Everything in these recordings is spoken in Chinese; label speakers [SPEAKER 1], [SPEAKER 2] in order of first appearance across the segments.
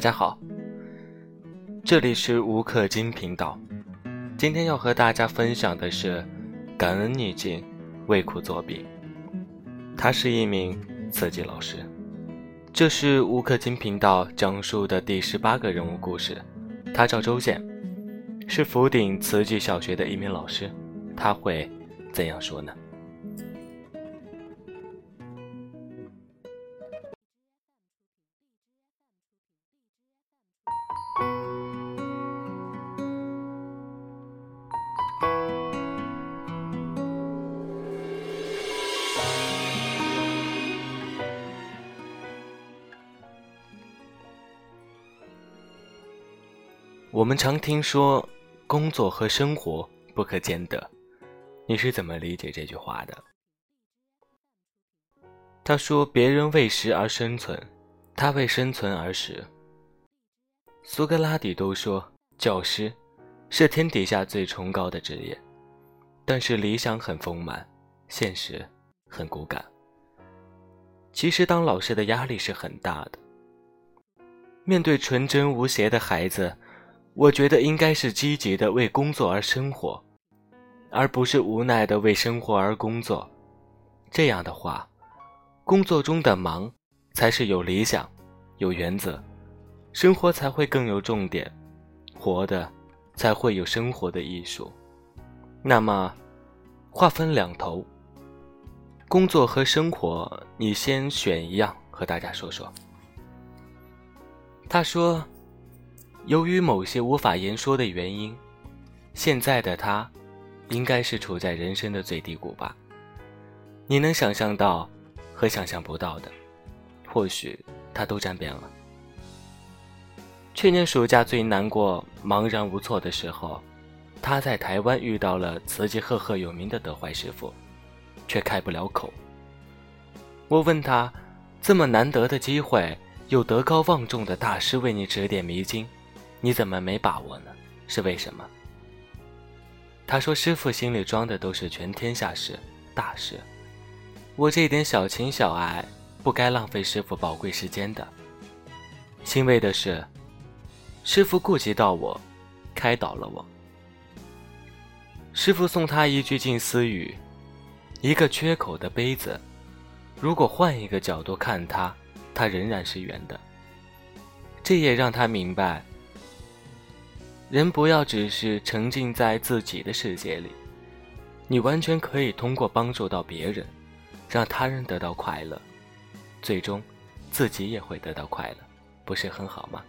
[SPEAKER 1] 大家好，这里是吴克金频道。今天要和大家分享的是感恩逆境，为苦作笔。他是一名慈济老师，这是吴克金频道讲述的第十八个人物故事。他叫周健，是福鼎慈济小学的一名老师。他会怎样说呢？我们常听说，工作和生活不可兼得。你是怎么理解这句话的？他说：“别人为食而生存，他为生存而食。”苏格拉底都说，教师是天底下最崇高的职业，但是理想很丰满，现实很骨感。其实当老师的压力是很大的。面对纯真无邪的孩子。我觉得应该是积极的为工作而生活，而不是无奈的为生活而工作。这样的话，工作中的忙才是有理想、有原则，生活才会更有重点，活的才会有生活的艺术。那么，话分两头，工作和生活，你先选一样和大家说说。他说。由于某些无法言说的原因，现在的他，应该是处在人生的最低谷吧。你能想象到和想象不到的，或许他都沾边了。去年暑假最难过、茫然无措的时候，他在台湾遇到了慈济赫赫有名的德怀师傅，却开不了口。我问他，这么难得的机会，有德高望重的大师为你指点迷津。你怎么没把握呢？是为什么？他说：“师傅心里装的都是全天下事、大事，我这点小情小爱，不该浪费师傅宝贵时间的。”欣慰的是，师傅顾及到我，开导了我。师傅送他一句近思语：“一个缺口的杯子，如果换一个角度看它，它仍然是圆的。”这也让他明白。人不要只是沉浸在自己的世界里，你完全可以通过帮助到别人，让他人得到快乐，最终自己也会得到快乐，不是很好吗？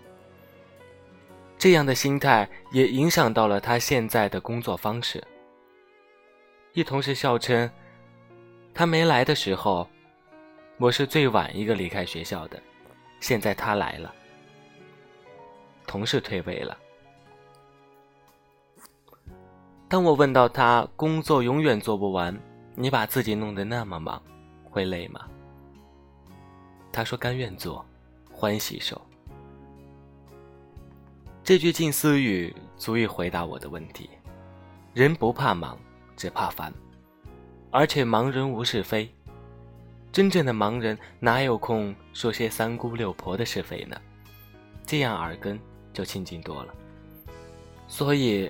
[SPEAKER 1] 这样的心态也影响到了他现在的工作方式。一同事笑称，他没来的时候，我是最晚一个离开学校的，现在他来了，同事退位了。当我问到他工作永远做不完，你把自己弄得那么忙，会累吗？他说甘愿做，欢喜受。这句近似语足以回答我的问题。人不怕忙，只怕烦，而且忙人无是非。真正的忙人哪有空说些三姑六婆的是非呢？这样耳根就清净多了。所以。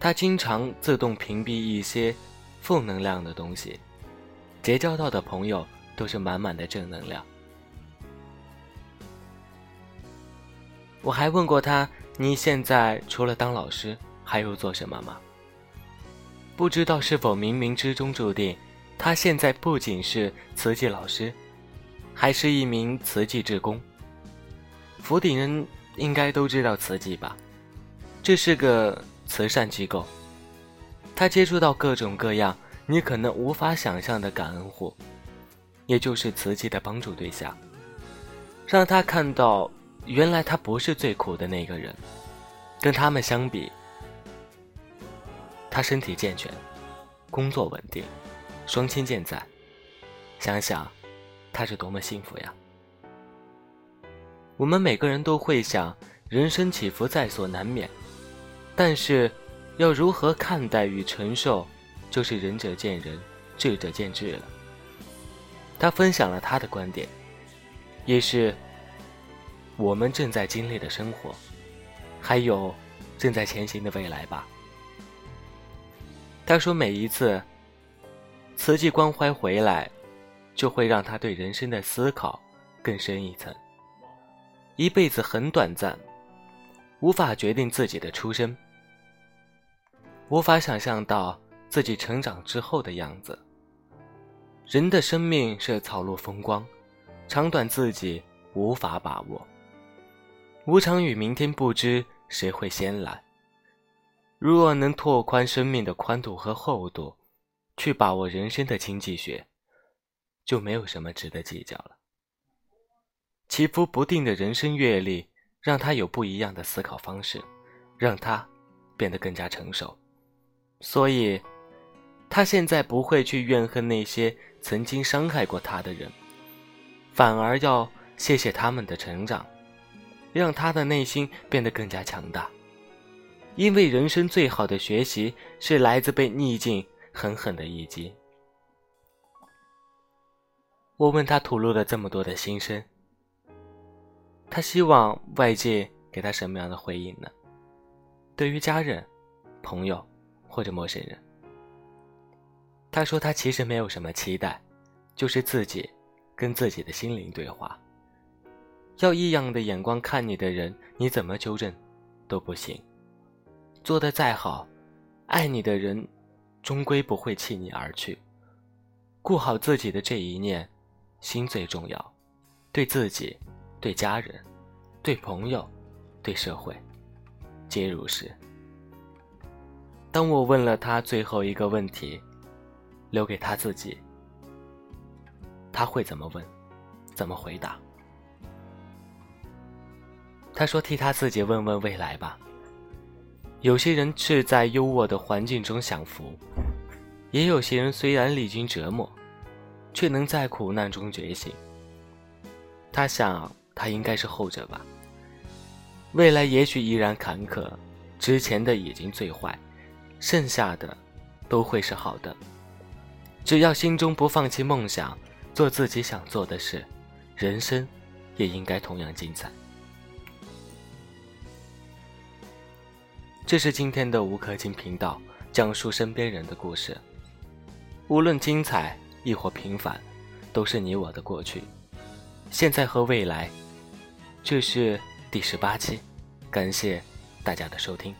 [SPEAKER 1] 他经常自动屏蔽一些负能量的东西，结交到的朋友都是满满的正能量。我还问过他：“你现在除了当老师，还有做什么吗？”不知道是否冥冥之中注定，他现在不仅是瓷器老师，还是一名瓷器志工。福鼎人应该都知道瓷器吧？这是个。慈善机构，他接触到各种各样你可能无法想象的感恩户，也就是慈济的帮助对象，让他看到原来他不是最苦的那个人，跟他们相比，他身体健全，工作稳定，双亲健在，想想他是多么幸福呀！我们每个人都会想，人生起伏在所难免。但是，要如何看待与承受，就是仁者见仁，智者见智了。他分享了他的观点，也是我们正在经历的生活，还有正在前行的未来吧。他说，每一次瓷器关怀回来，就会让他对人生的思考更深一层。一辈子很短暂，无法决定自己的出身，无法想象到自己成长之后的样子。人的生命是草露风光，长短自己无法把握。无常与明天不知谁会先来。如若能拓宽生命的宽度和厚度，去把握人生的经济学，就没有什么值得计较了。起伏不定的人生阅历，让他有不一样的思考方式，让他变得更加成熟。所以，他现在不会去怨恨那些曾经伤害过他的人，反而要谢谢他们的成长。让他的内心变得更加强大，因为人生最好的学习是来自被逆境狠狠的一击。我问他吐露了这么多的心声，他希望外界给他什么样的回应呢？对于家人、朋友或者陌生人，他说他其实没有什么期待，就是自己跟自己的心灵对话。要异样的眼光看你的人，你怎么纠正都不行。做的再好，爱你的人终归不会弃你而去。顾好自己的这一念，心最重要。对自己、对家人、对朋友、对社会，皆如是。当我问了他最后一个问题，留给他自己，他会怎么问？怎么回答？他说：“替他自己问问未来吧。有些人是在优渥的环境中享福，也有些人虽然历经折磨，却能在苦难中觉醒。他想，他应该是后者吧。未来也许依然坎坷，之前的已经最坏，剩下的都会是好的。只要心中不放弃梦想，做自己想做的事，人生也应该同样精彩。”这是今天的吴克金频道，讲述身边人的故事，无论精彩亦或平凡，都是你我的过去、现在和未来。这是第十八期，感谢大家的收听。